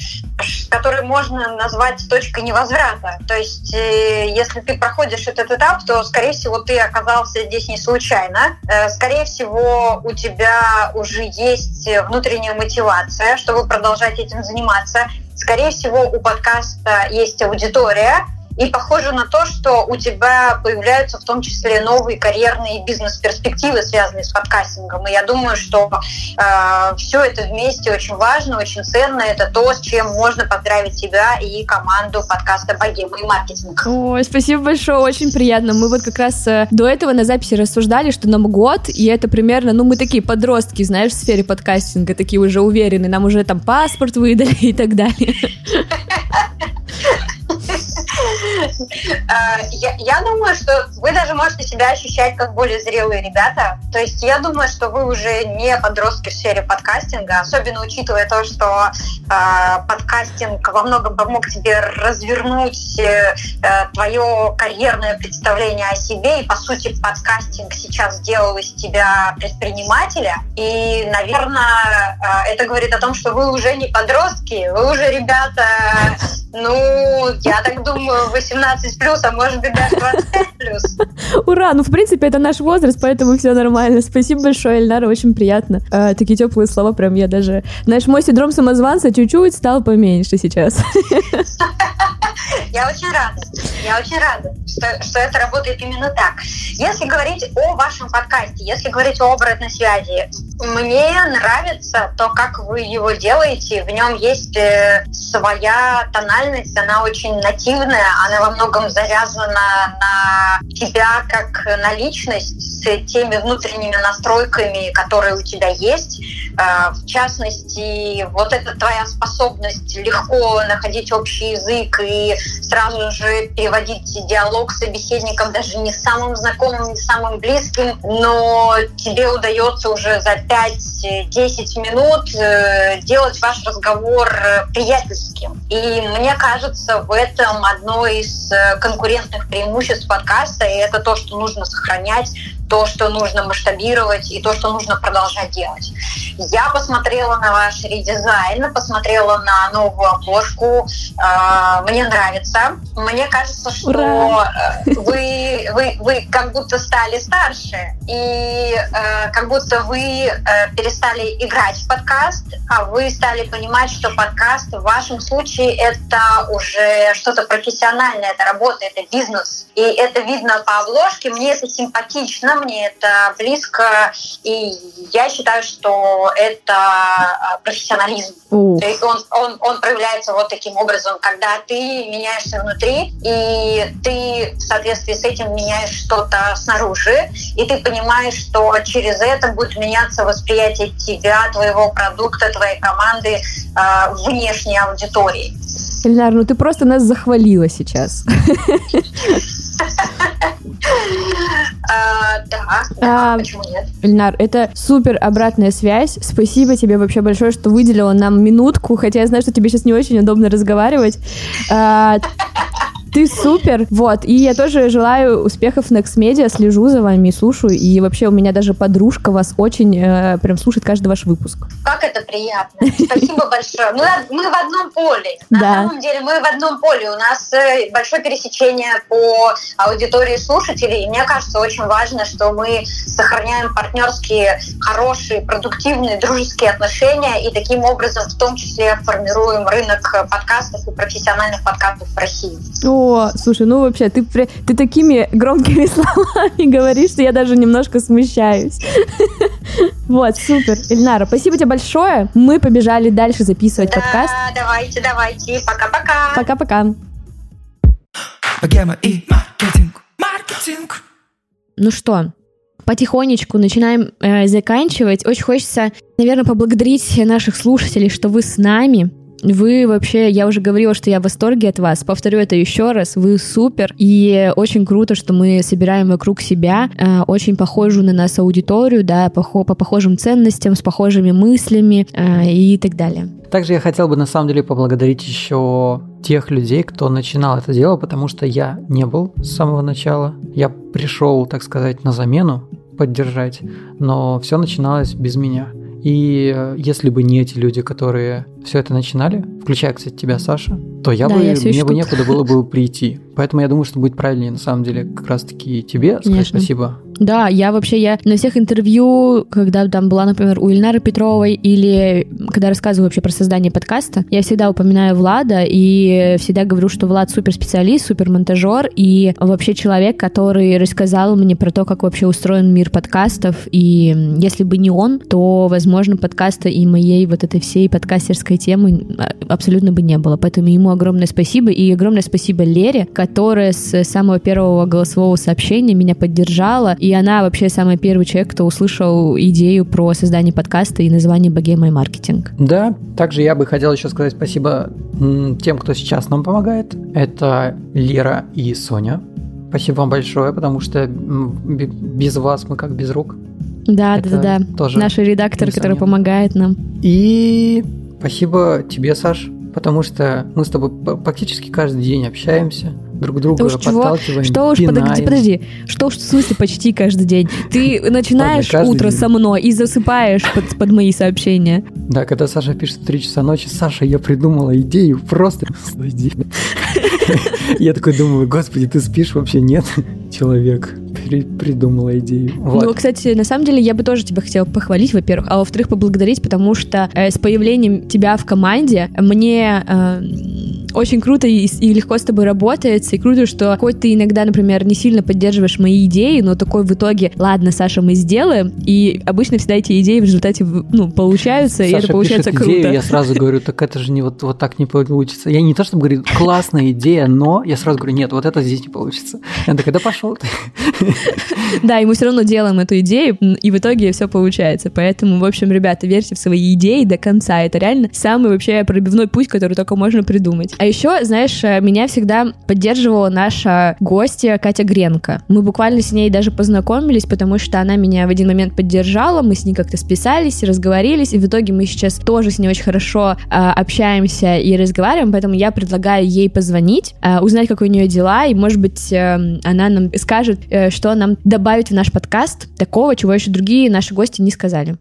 который можно назвать точкой невозврата. То есть, э, если ты проходишь этот этап, то, скорее всего, ты оказался здесь не случайно. Э, Скорее всего, у тебя уже есть внутренняя мотивация, чтобы продолжать этим заниматься. Скорее всего, у подкаста есть аудитория, и похоже на то, что у тебя появляются в том числе новые карьерные бизнес-перспективы, связанные с подкастингом. И я думаю, что э, все это вместе очень важно, очень ценно. Это то, с чем можно поздравить тебя и команду подкаста «Богема и маркетинг». Ой, спасибо большое, очень приятно. Мы вот как раз э, до этого на записи рассуждали, что нам год, и это примерно, ну, мы такие подростки, знаешь, в сфере подкастинга, такие уже уверенные, нам уже там паспорт выдали и так далее. Э, Я, думаю, что вы даже можете себя ощущать как более зрелые ребята. То есть я думаю, что вы уже не подростки в сфере подкастинга, особенно учитывая то, что э, подкастинг во многом помог тебе развернуть э, э, твое карьерное представление о себе. И, по сути, подкастинг сейчас сделал из тебя предпринимателя. И, наверное, э, это говорит о том, что вы уже не подростки, вы уже ребята, ну, я так думаю, 18 плюс, а может быть даже 25 плюс. Ура! Ну, в принципе, это наш возраст, поэтому все нормально. Спасибо большое, Эльнара, очень приятно. Э, такие теплые слова, прям я даже... Знаешь, мой синдром самозванца чуть-чуть стал поменьше сейчас. Я очень рада. Я очень рада, что, что это работает именно так. Если говорить о вашем подкасте, если говорить о обратной связи, мне нравится то, как вы его делаете. В нем есть э, своя тональность, она очень нативная, она во многом завязана на тебя как на личность с теми внутренними настройками, которые у тебя есть. Э, В частности, вот эта твоя способность легко находить общий язык и сразу же переводить диалог с собеседником, даже не самым знакомым, не самым близким, но тебе удается уже за 5-10 минут э, делать ваш разговор э, приятельским. И мне кажется, в этом одно из э, конкурентных преимуществ подкаста, и это то, что нужно сохранять, то, что нужно масштабировать и то, что нужно продолжать делать. Я посмотрела на ваш редизайн, посмотрела на новую обложку. Э, Мне нравится. Мне кажется, что Ура! э, вы, вы, вы как будто стали старше, и э, как будто вы э, перестали играть в подкаст, а вы стали понимать, что подкаст в вашем случае это уже что-то профессиональное, это работа, это бизнес. И это видно по обложке. Мне это симпатично, мне это близко, и я считаю, что это э, профессионализм. То есть он, он, он проявляется вот таким образом, когда ты меняешься внутри, и ты в соответствии с этим меняешь что-то снаружи, и ты понимаешь, что через это будет меняться восприятие тебя, твоего продукта, твоей команды э, внешней аудитории. Эльнар, ну ты просто нас захвалила сейчас. Э, да, да, А, почему нет? Эльнар, это супер обратная связь. Спасибо тебе вообще большое, что выделила нам минутку, хотя я знаю, что тебе сейчас не очень удобно разговаривать. А, Ты супер, вот, и я тоже желаю успехов Next Media, слежу за вами и слушаю, и вообще у меня даже подружка вас очень э, прям слушает каждый ваш выпуск. Как это приятно. Спасибо большое. Мы, мы в одном поле. На Да. самом деле мы в одном поле. У нас э, большое пересечение по аудитории слушателей. И мне кажется, очень важно, что мы сохраняем партнерские, хорошие, продуктивные, дружеские отношения и таким образом в том числе формируем рынок подкастов и профессиональных подкастов в России. О, слушай, ну вообще, ты, ты такими громкими словами говоришь, что я даже немножко смущаюсь. Вот, супер. Эльнара, спасибо тебе большое. Мы побежали дальше записывать подкаст. Да, давайте, давайте. Пока-пока. Пока-пока. Богема и маркетинг. Маркетинг. Ну что, потихонечку начинаем э, заканчивать. Очень хочется, наверное, поблагодарить наших слушателей, что вы с нами. Вы вообще, я уже говорила, что я в восторге от вас. Повторю это еще раз. Вы супер. И очень круто, что мы собираем вокруг себя э, очень похожую на нас аудиторию, да, по, по похожим ценностям, с похожими мыслями э, и так далее. Также я хотел бы на самом деле поблагодарить еще тех людей, кто начинал это дело, потому что я не был с самого начала. Я пришел, так сказать, на замену поддержать, но все начиналось без меня. И э, если бы не эти люди, которые все это начинали, включая, кстати, тебя, Саша, то я Да, бы, я мне бы тут. некуда было бы прийти. Поэтому я думаю, что будет правильнее, на самом деле, как раз-таки тебе сказать Конечно. спасибо. Да, я вообще, я на всех интервью, когда там была, например, у Ильнары Петровой, или когда рассказываю вообще про создание подкаста, я всегда упоминаю Влада и всегда говорю, что Влад супер специалист, супер монтажер и вообще человек, который рассказал мне про то, как вообще устроен мир подкастов, и если бы не он, то, возможно, подкаста и моей вот этой всей подкастерской темы а, абсолютно бы не было. Поэтому ему огромное спасибо, и огромное спасибо Лере, которая с самого первого голосового сообщения меня поддержала, и она вообще самый первый человек, кто услышал идею про создание подкаста и название «Богема и маркетинг». Да, также я бы хотел еще сказать спасибо тем, кто сейчас нам помогает. Это Лера и Соня. Спасибо вам большое, потому что без вас мы как без рук. Да, Это да, да, тоже Наш редактор, который помогает нам. И спасибо тебе, Саш, потому что мы с тобой практически каждый день общаемся, друг друга уж чего? подталкиваем, Что уж, пинаем. подожди, подожди, что уж в смысле почти каждый день? Ты начинаешь каждый утро день. со мной и засыпаешь под, под мои сообщения. Да, когда Саша пишет в 3 часа ночи, Саша, я придумала идею, просто иди». Я такой думаю, господи, ты спишь вообще? Нет, человек при- придумала идею. Вот. Ну, кстати, на самом деле, я бы тоже тебя хотела похвалить, во-первых, а во-вторых, поблагодарить, потому что э, с появлением тебя в команде мне э, очень круто и, и легко с тобой работается, и круто, что хоть ты иногда, например, не сильно поддерживаешь мои идеи, но такой в итоге, ладно, Саша, мы сделаем, и обычно всегда эти идеи в результате ну, получаются, и Саша это получается пишет круто. идею, я сразу говорю, так это же не вот, вот так не получится. Я не то, чтобы говорю, классная идея, но я сразу говорю, нет, вот это здесь не получится. Я такой, да пошел ты. Да, и мы все равно делаем эту идею, и в итоге все получается. Поэтому, в общем, ребята, верьте в свои идеи до конца. Это реально самый вообще пробивной путь, который только можно придумать. А еще, знаешь, э, меня всегда поддерживала наша гостья Катя Гренко. Мы буквально с ней даже познакомились, потому что она меня в один момент поддержала, мы с ней как-то списались, разговорились, и в итоге мы сейчас тоже с ней очень хорошо а, общаемся и разговариваем, поэтому я предлагаю ей позвонить, а, узнать, как у нее дела, и, может быть, эм, она нам скажет, э, что нам добавить в наш подкаст такого, чего еще другие наши гости не сказали.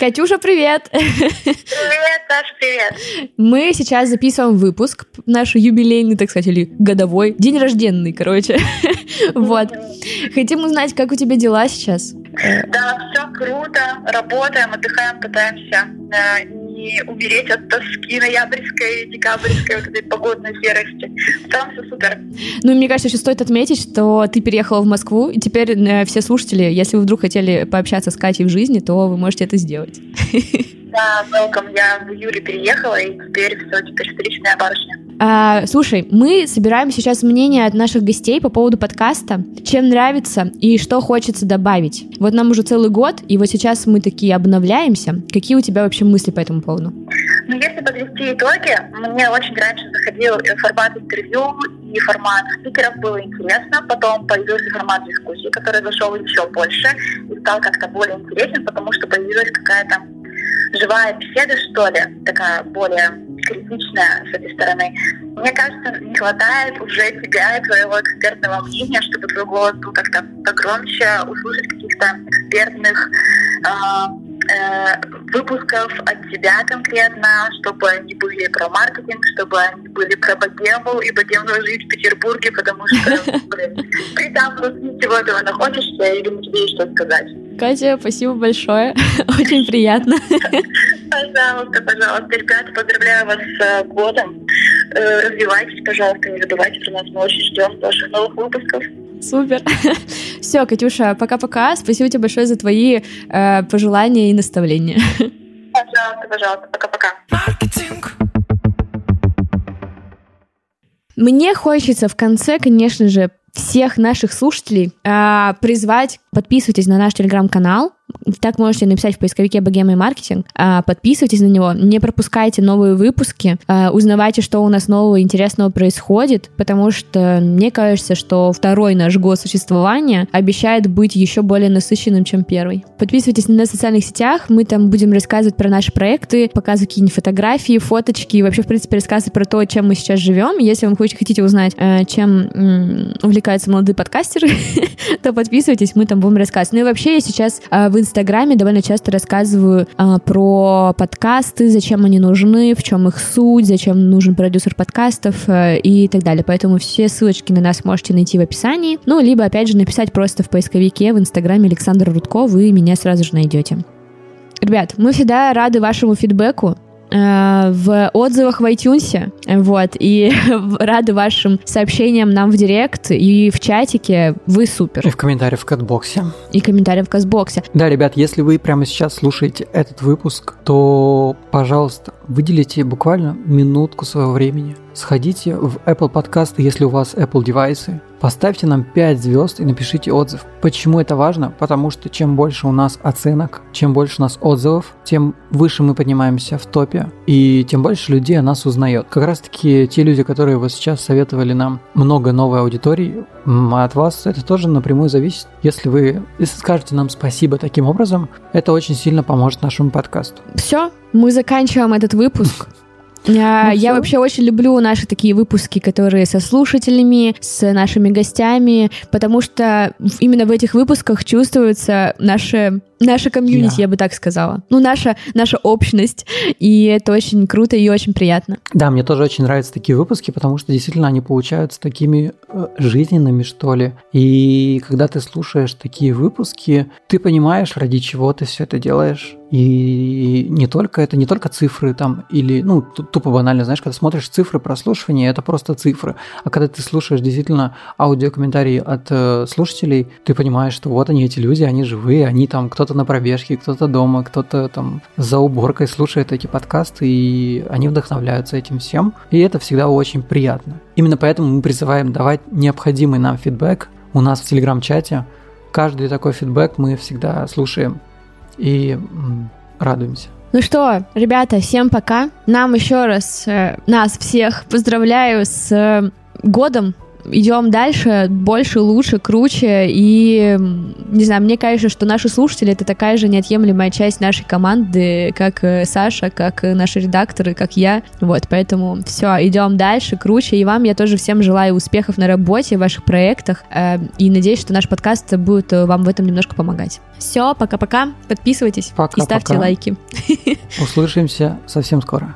Катюша, привет! Привет, Саша, привет. Мы сейчас записываем выпуск, наш юбилейный, так сказать, или годовой, день рожденный, короче. Вот. Хотим узнать, как у тебя дела сейчас? Да, все круто, работаем, отдыхаем, пытаемся не умереть от тоски ноябрьской, декабрьской вот этой погодной серости. Целом все супер. Ну, и мне кажется, еще стоит отметить, что ты переехала в Москву, и теперь э, все слушатели, если вы вдруг хотели пообщаться с Катей в жизни, то вы можете это сделать. Да, welcome. Я в июле переехала, и теперь все, теперь столичная барышня. А, слушай, мы собираем сейчас мнение от наших гостей по поводу подкаста, чем нравится и что хочется добавить. Вот нам уже целый год, и вот сейчас мы такие обновляемся. Какие у тебя вообще мысли по этому поводу? Ну, если подвести итоги, мне очень раньше заходил формат интервью и формат спикеров, было интересно. Потом появился формат дискуссии, который зашел еще больше и стал как-то более интересен, потому что появилась какая-то живая беседа, что ли, такая более критичная с этой стороны. Мне кажется, не хватает уже тебя и твоего экспертного мнения, чтобы твой голос был как-то погромче, услышать каких-то экспертных а, э, выпусков от тебя конкретно, чтобы они были про маркетинг, чтобы они были про богему и богемную жизнь в Петербурге, потому что, блин, ты там ничего этого находишься, и думаю, тебе есть что сказать. Катя, спасибо большое. Очень приятно. Пожалуйста, пожалуйста, ребята, поздравляю вас с э, годом. Э, Развивайтесь, пожалуйста, не забывайте про нас. Мы очень ждем ваших новых выпусков. Супер. Все, Катюша, пока-пока. Спасибо тебе большое за твои э, пожелания и наставления. Пожалуйста, пожалуйста. Пока-пока. Мне хочется в конце, конечно же, всех наших слушателей э, призвать подписывайтесь на наш телеграм-канал, так можете написать в поисковике «Богема и маркетинг». А, подписывайтесь на него, не пропускайте новые выпуски, а, узнавайте, что у нас нового интересного происходит, потому что мне кажется, что второй наш год существования обещает быть еще более насыщенным, чем первый. Подписывайтесь на нас в социальных сетях, мы там будем рассказывать про наши проекты, показывать какие-нибудь фотографии, фоточки, и вообще, в принципе, рассказывать про то, чем мы сейчас живем. Если вам хотите узнать, э, чем увлекаются молодые подкастеры, то подписывайтесь, мы там будем рассказывать. Ну и вообще я сейчас э, в Инстаграме довольно часто рассказываю э, про подкасты, зачем они нужны, в чем их суть, зачем нужен продюсер подкастов э, и так далее. Поэтому все ссылочки на нас можете найти в описании. Ну, либо, опять же, написать просто в поисковике в Инстаграме Александр Рудко, вы меня сразу же найдете. Ребят, мы всегда рады вашему фидбэку. Э, в отзывах в iTunes, вот, и рады вашим сообщениям нам в директ и в чатике, вы супер. И в комментариях в Катбоксе. И комментариях в Катбоксе. Да, ребят, если вы прямо сейчас слушаете этот выпуск, то, пожалуйста, выделите буквально минутку своего времени. Сходите в Apple Podcast, если у вас Apple девайсы, поставьте нам 5 звезд и напишите отзыв. Почему это важно? Потому что чем больше у нас оценок, чем больше у нас отзывов, тем выше мы поднимаемся в топе, и тем больше людей о нас узнает. Как раз таки те люди, которые вот сейчас советовали нам много новой аудитории, от вас это тоже напрямую зависит. Если вы скажете нам спасибо таким образом, это очень сильно поможет нашему подкасту. Все, мы заканчиваем этот выпуск. А, ну, я вообще очень люблю наши такие выпуски, которые со слушателями, с нашими гостями, потому что именно в этих выпусках чувствуется наше Наша комьюнити, yeah. я бы так сказала. Ну, наша, наша общность. И это очень круто и очень приятно. Да, мне тоже очень нравятся такие выпуски, потому что действительно они получаются такими э, жизненными, что ли. И когда ты слушаешь такие выпуски, ты понимаешь, ради чего ты все это делаешь. И не только это, не только цифры там, или, ну, тупо банально, знаешь, когда смотришь цифры прослушивания, это просто цифры. А когда ты слушаешь действительно аудиокомментарии от э, слушателей, ты понимаешь, что вот они, эти люди, они живые, они там, кто-то кто-то на пробежке, кто-то дома, кто-то там за уборкой слушает эти подкасты, и они вдохновляются этим всем. И это всегда очень приятно. Именно поэтому мы призываем давать необходимый нам фидбэк у нас в телеграм-чате. Каждый такой фидбэк мы всегда слушаем и радуемся. Ну что, ребята, всем пока. Нам еще раз, э, нас всех поздравляю с э, годом идем дальше, больше, лучше, круче. И, не знаю, мне кажется, что наши слушатели — это такая же неотъемлемая часть нашей команды, как э, Саша, как э, наши редакторы, как я. Вот, поэтому все, идем дальше, круче. И вам я тоже всем желаю успехов на работе, в ваших проектах. Э, и надеюсь, что наш подкаст будет вам в этом немножко помогать. Все, пока-пока. Подписывайтесь пока, и ставьте пока. лайки. Услышимся совсем скоро.